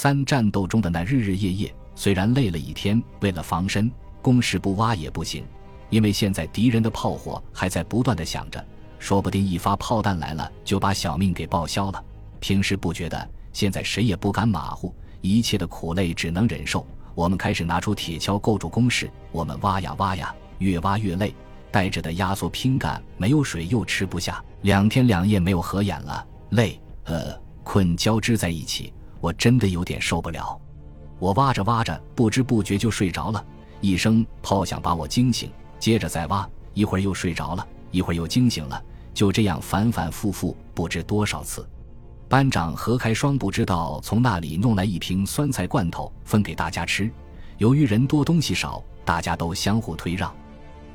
三战斗中的那日日夜夜，虽然累了一天，为了防身，工事不挖也不行，因为现在敌人的炮火还在不断的响着，说不定一发炮弹来了就把小命给报销了。平时不觉得，现在谁也不敢马虎，一切的苦累只能忍受。我们开始拿出铁锹构筑工事，我们挖呀挖呀，越挖越累，带着的压缩拼杆，没有水又吃不下，两天两夜没有合眼了，累，呃，困交织在一起。我真的有点受不了，我挖着挖着，不知不觉就睡着了。一声炮响把我惊醒，接着再挖，一会儿又睡着了，一会儿又惊醒了，就这样反反复复不知多少次。班长何开双不知道从那里弄来一瓶酸菜罐头分给大家吃。由于人多东西少，大家都相互推让，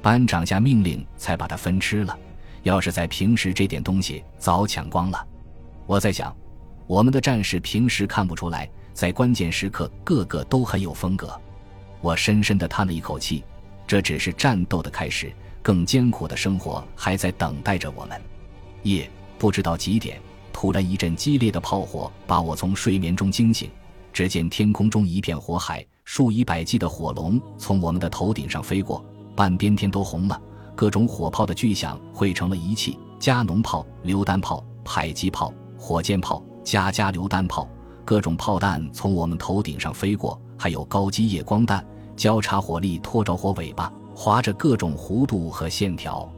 班长下命令才把它分吃了。要是在平时，这点东西早抢光了。我在想。我们的战士平时看不出来，在关键时刻个个都很有风格。我深深地叹了一口气，这只是战斗的开始，更艰苦的生活还在等待着我们。夜不知道几点，突然一阵激烈的炮火把我从睡眠中惊醒。只见天空中一片火海，数以百计的火龙从我们的头顶上飞过，半边天都红了。各种火炮的巨响汇成了一气：加农炮、榴弹炮、迫击炮、火箭炮。家家榴弹炮，各种炮弹从我们头顶上飞过，还有高机夜光弹，交叉火力拖着火尾巴，划着各种弧度和线条。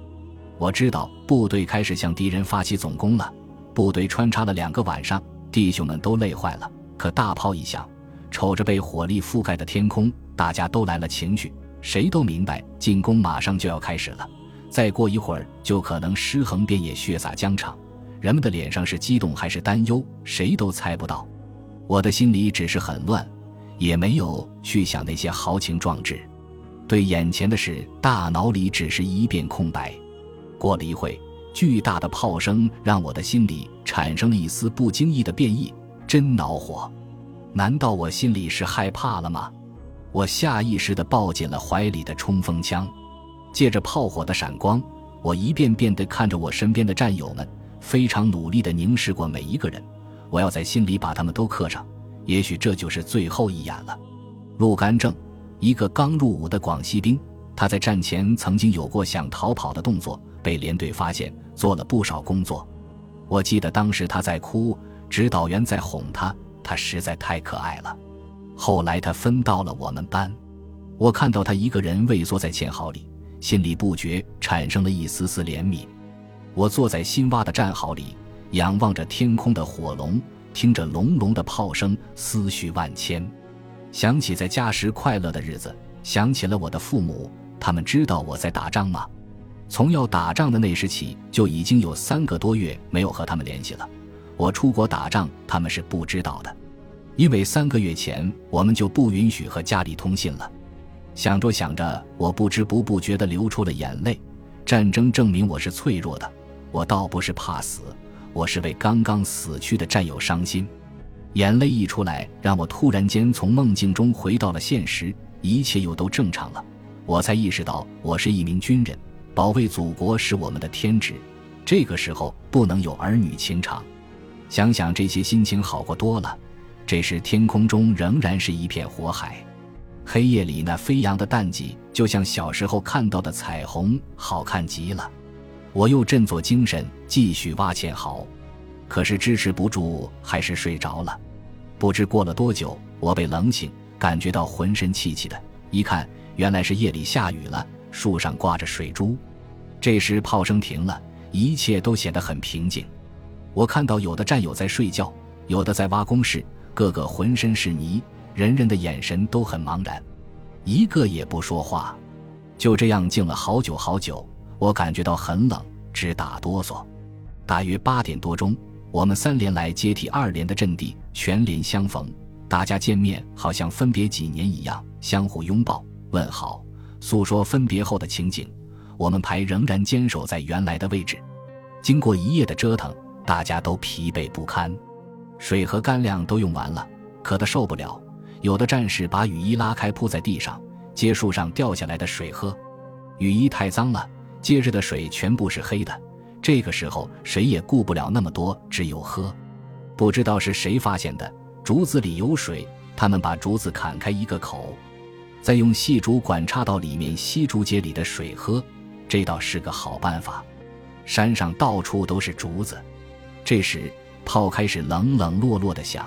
我知道部队开始向敌人发起总攻了。部队穿插了两个晚上，弟兄们都累坏了。可大炮一响，瞅着被火力覆盖的天空，大家都来了情绪，谁都明白进攻马上就要开始了。再过一会儿，就可能尸横遍野，血洒疆场。人们的脸上是激动还是担忧，谁都猜不到。我的心里只是很乱，也没有去想那些豪情壮志。对眼前的事，大脑里只是一片空白。过了一会，巨大的炮声让我的心里产生了一丝不经意的变异，真恼火。难道我心里是害怕了吗？我下意识地抱紧了怀里的冲锋枪，借着炮火的闪光，我一遍遍地看着我身边的战友们。非常努力地凝视过每一个人，我要在心里把他们都刻上。也许这就是最后一眼了。陆干正，一个刚入伍的广西兵，他在战前曾经有过想逃跑的动作，被连队发现，做了不少工作。我记得当时他在哭，指导员在哄他，他实在太可爱了。后来他分到了我们班，我看到他一个人畏缩在堑壕里，心里不觉产生了一丝丝怜悯。我坐在新挖的战壕里，仰望着天空的火龙，听着隆隆的炮声，思绪万千。想起在家时快乐的日子，想起了我的父母，他们知道我在打仗吗？从要打仗的那时起，就已经有三个多月没有和他们联系了。我出国打仗，他们是不知道的，因为三个月前我们就不允许和家里通信了。想着想着，我不知不不觉地流出了眼泪。战争证明我是脆弱的。我倒不是怕死，我是为刚刚死去的战友伤心。眼泪一出来，让我突然间从梦境中回到了现实，一切又都正常了。我才意识到，我是一名军人，保卫祖国是我们的天职。这个时候不能有儿女情长。想想这些，心情好过多了。这时天空中仍然是一片火海，黑夜里那飞扬的弹迹，就像小时候看到的彩虹，好看极了。我又振作精神，继续挖堑壕，可是支持不住，还是睡着了。不知过了多久，我被冷醒，感觉到浑身气气的。一看，原来是夜里下雨了，树上挂着水珠。这时炮声停了，一切都显得很平静。我看到有的战友在睡觉，有的在挖工事，个个浑身是泥，人人的眼神都很茫然，一个也不说话。就这样静了好久好久。我感觉到很冷，直打哆嗦。大约八点多钟，我们三连来接替二连的阵地，全连相逢，大家见面好像分别几年一样，相互拥抱问好，诉说分别后的情景。我们排仍然坚守在原来的位置。经过一夜的折腾，大家都疲惫不堪，水和干粮都用完了，渴得受不了。有的战士把雨衣拉开铺在地上，接树上掉下来的水喝。雨衣太脏了。接着的水全部是黑的，这个时候谁也顾不了那么多，只有喝。不知道是谁发现的，竹子里有水，他们把竹子砍开一个口，再用细竹管插到里面吸竹节里的水喝，这倒是个好办法。山上到处都是竹子，这时炮开始冷冷落落的响，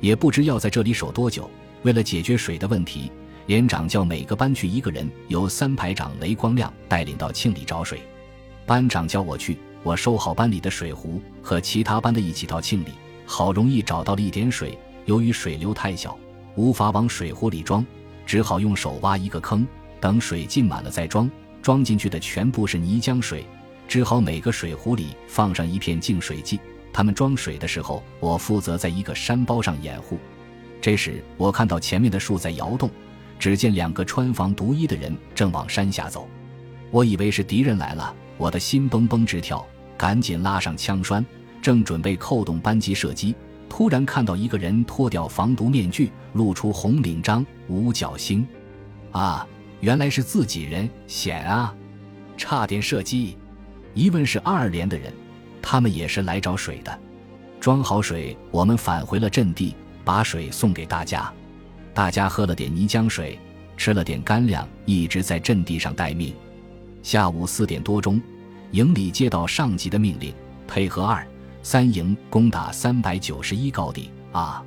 也不知要在这里守多久。为了解决水的问题，连长叫每个班去一个人，由三排长雷光亮带领到庆里找水。班长叫我去，我收好班里的水壶，和其他班的一起到庆里。好容易找到了一点水，由于水流太小，无法往水壶里装，只好用手挖一个坑，等水浸满了再装。装进去的全部是泥浆水，只好每个水壶里放上一片净水剂。他们装水的时候，我负责在一个山包上掩护。这时，我看到前面的树在摇动，只见两个穿防毒衣的人正往山下走。我以为是敌人来了，我的心蹦蹦直跳，赶紧拉上枪栓，正准备扣动扳机射击，突然看到一个人脱掉防毒面具，露出红领章、五角星。啊，原来是自己人，险啊！差点射击。一问是二连的人，他们也是来找水的。装好水，我们返回了阵地。把水送给大家，大家喝了点泥浆水，吃了点干粮，一直在阵地上待命。下午四点多钟，营里接到上级的命令，配合二三营攻打三百九十一高地。啊，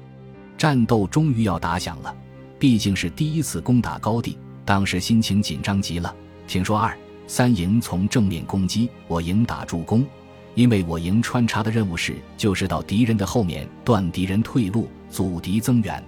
战斗终于要打响了，毕竟是第一次攻打高地，当时心情紧张极了。听说二三营从正面攻击，我营打助攻。因为我营穿插的任务是，就是到敌人的后面断敌人退路，阻敌增援。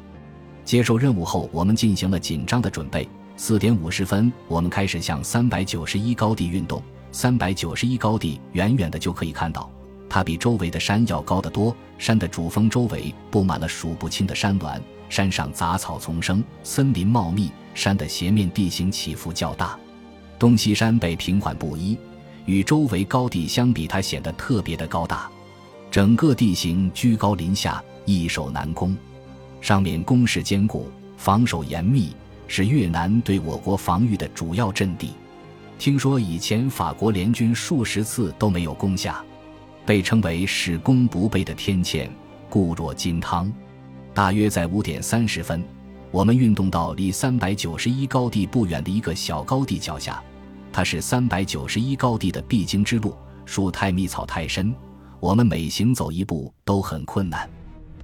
接受任务后，我们进行了紧张的准备。四点五十分，我们开始向三百九十一高地运动。三百九十一高地远远的就可以看到，它比周围的山要高得多。山的主峰周围布满了数不清的山峦，山上杂草丛生，森林茂密。山的斜面地形起伏较大，东西山北平缓不一。与周围高地相比，它显得特别的高大，整个地形居高临下，易守难攻。上面工事坚固，防守严密，是越南对我国防御的主要阵地。听说以前法国联军数十次都没有攻下，被称为“使攻不备”的天堑，固若金汤。大约在五点三十分，我们运动到离三百九十一高地不远的一个小高地脚下。它是三百九十一高地的必经之路，树太密，草太深，我们每行走一步都很困难。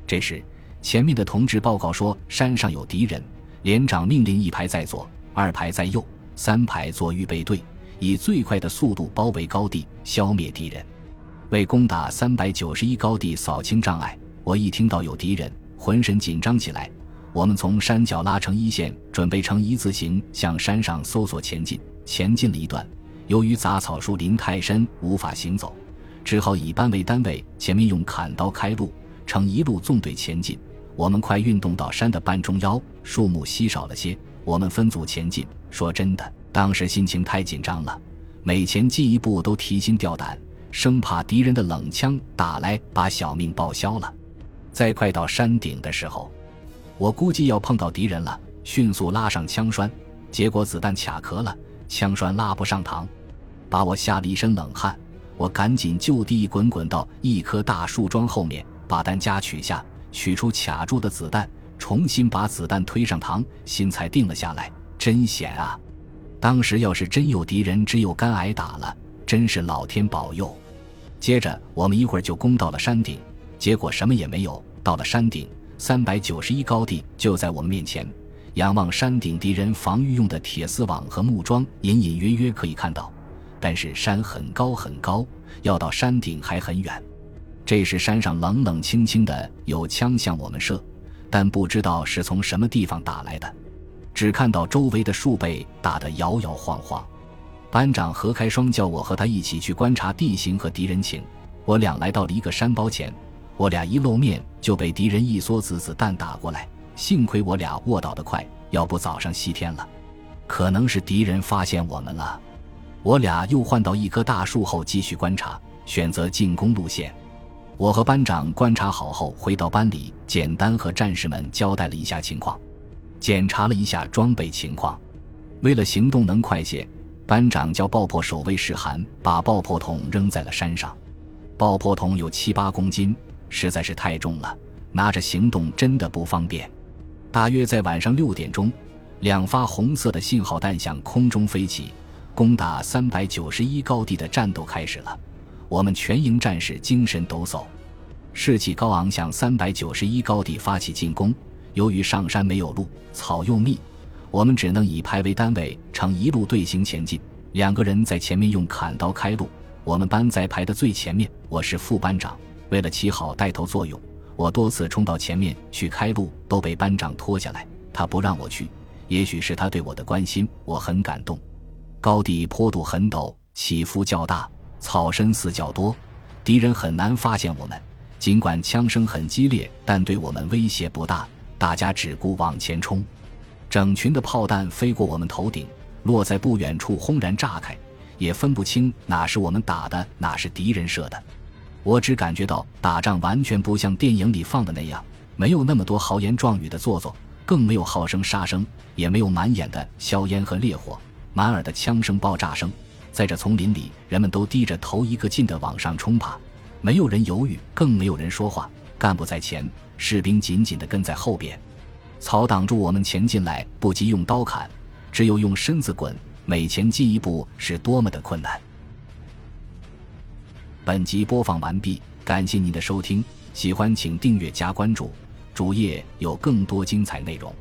这时，前面的同志报告说山上有敌人，连长命令一排在左，二排在右，三排做预备队，以最快的速度包围高地，消灭敌人。为攻打三百九十一高地扫清障碍，我一听到有敌人，浑身紧张起来。我们从山脚拉成一线，准备成一字形向山上搜索前进。前进了一段，由于杂草树林太深，无法行走，只好以班为单位，前面用砍刀开路，呈一路纵队前进。我们快运动到山的半中腰，树木稀少了些，我们分组前进。说真的，当时心情太紧张了，每前进一步都提心吊胆，生怕敌人的冷枪打来把小命报销了。在快到山顶的时候，我估计要碰到敌人了，迅速拉上枪栓，结果子弹卡壳了。枪栓拉不上膛，把我吓了一身冷汗。我赶紧就地滚滚到一棵大树桩后面，把弹夹取下，取出卡住的子弹，重新把子弹推上膛，心才定了下来。真险啊！当时要是真有敌人，只有干挨打了。真是老天保佑。接着我们一会儿就攻到了山顶，结果什么也没有。到了山顶，三百九十一高地就在我们面前。仰望山顶，敌人防御用的铁丝网和木桩隐隐约约可以看到，但是山很高很高，要到山顶还很远。这时山上冷冷清清的，有枪向我们射，但不知道是从什么地方打来的，只看到周围的树被打得摇摇晃晃。班长何开双叫我和他一起去观察地形和敌人情。我俩来到了一个山包前，我俩一露面就被敌人一梭子子弹打过来。幸亏我俩卧倒得快，要不早上西天了。可能是敌人发现我们了，我俩又换到一棵大树后继续观察，选择进攻路线。我和班长观察好后，回到班里，简单和战士们交代了一下情况，检查了一下装备情况。为了行动能快些，班长叫爆破守卫试寒，把爆破筒扔在了山上。爆破筒有七八公斤，实在是太重了。拿着行动真的不方便。大约在晚上六点钟，两发红色的信号弹向空中飞起，攻打三百九十一高地的战斗开始了。我们全营战士精神抖擞，士气高昂，向三百九十一高地发起进攻。由于上山没有路，草又密，我们只能以排为单位，呈一路队形前进。两个人在前面用砍刀开路，我们班在排的最前面。我是副班长，为了起好带头作用。我多次冲到前面去开路，都被班长拖下来。他不让我去，也许是他对我的关心，我很感动。高地坡度很陡，起伏较大，草深似较多，敌人很难发现我们。尽管枪声很激烈，但对我们威胁不大。大家只顾往前冲，整群的炮弹飞过我们头顶，落在不远处，轰然炸开，也分不清哪是我们打的，哪是敌人射的。我只感觉到打仗完全不像电影里放的那样，没有那么多豪言壮语的做作，更没有号声杀声，也没有满眼的硝烟和烈火，满耳的枪声爆炸声。在这丛林里，人们都低着头一个劲地往上冲爬，没有人犹豫，更没有人说话。干部在前，士兵紧紧地跟在后边，草挡住我们前进来，不及用刀砍，只有用身子滚。每前进一步是多么的困难。本集播放完毕，感谢您的收听，喜欢请订阅加关注，主页有更多精彩内容。